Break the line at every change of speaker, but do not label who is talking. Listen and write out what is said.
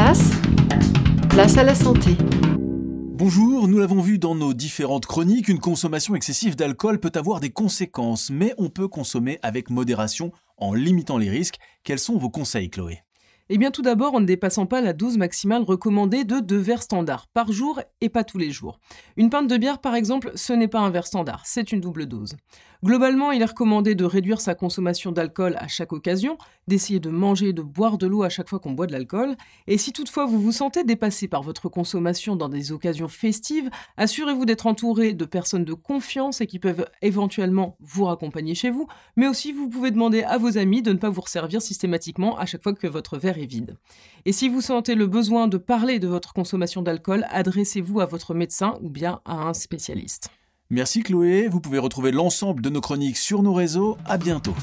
place, à la santé.
Bonjour, nous l'avons vu dans nos différentes chroniques, une consommation excessive d'alcool peut avoir des conséquences, mais on peut consommer avec modération en limitant les risques. Quels sont vos conseils, Chloé?
Eh bien tout d'abord en ne dépassant pas la dose maximale recommandée de deux verres standards par jour et pas tous les jours. Une pinte de bière par exemple, ce n'est pas un verre standard, c'est une double dose. Globalement, il est recommandé de réduire sa consommation d'alcool à chaque occasion, d'essayer de manger et de boire de l'eau à chaque fois qu'on boit de l'alcool, et si toutefois vous vous sentez dépassé par votre consommation dans des occasions festives, assurez-vous d'être entouré de personnes de confiance et qui peuvent éventuellement vous raccompagner chez vous, mais aussi vous pouvez demander à vos amis de ne pas vous resservir systématiquement à chaque fois que votre verre vide. Et si vous sentez le besoin de parler de votre consommation d'alcool, adressez-vous à votre médecin ou bien à un spécialiste.
Merci Chloé, vous pouvez retrouver l'ensemble de nos chroniques sur nos réseaux. À bientôt.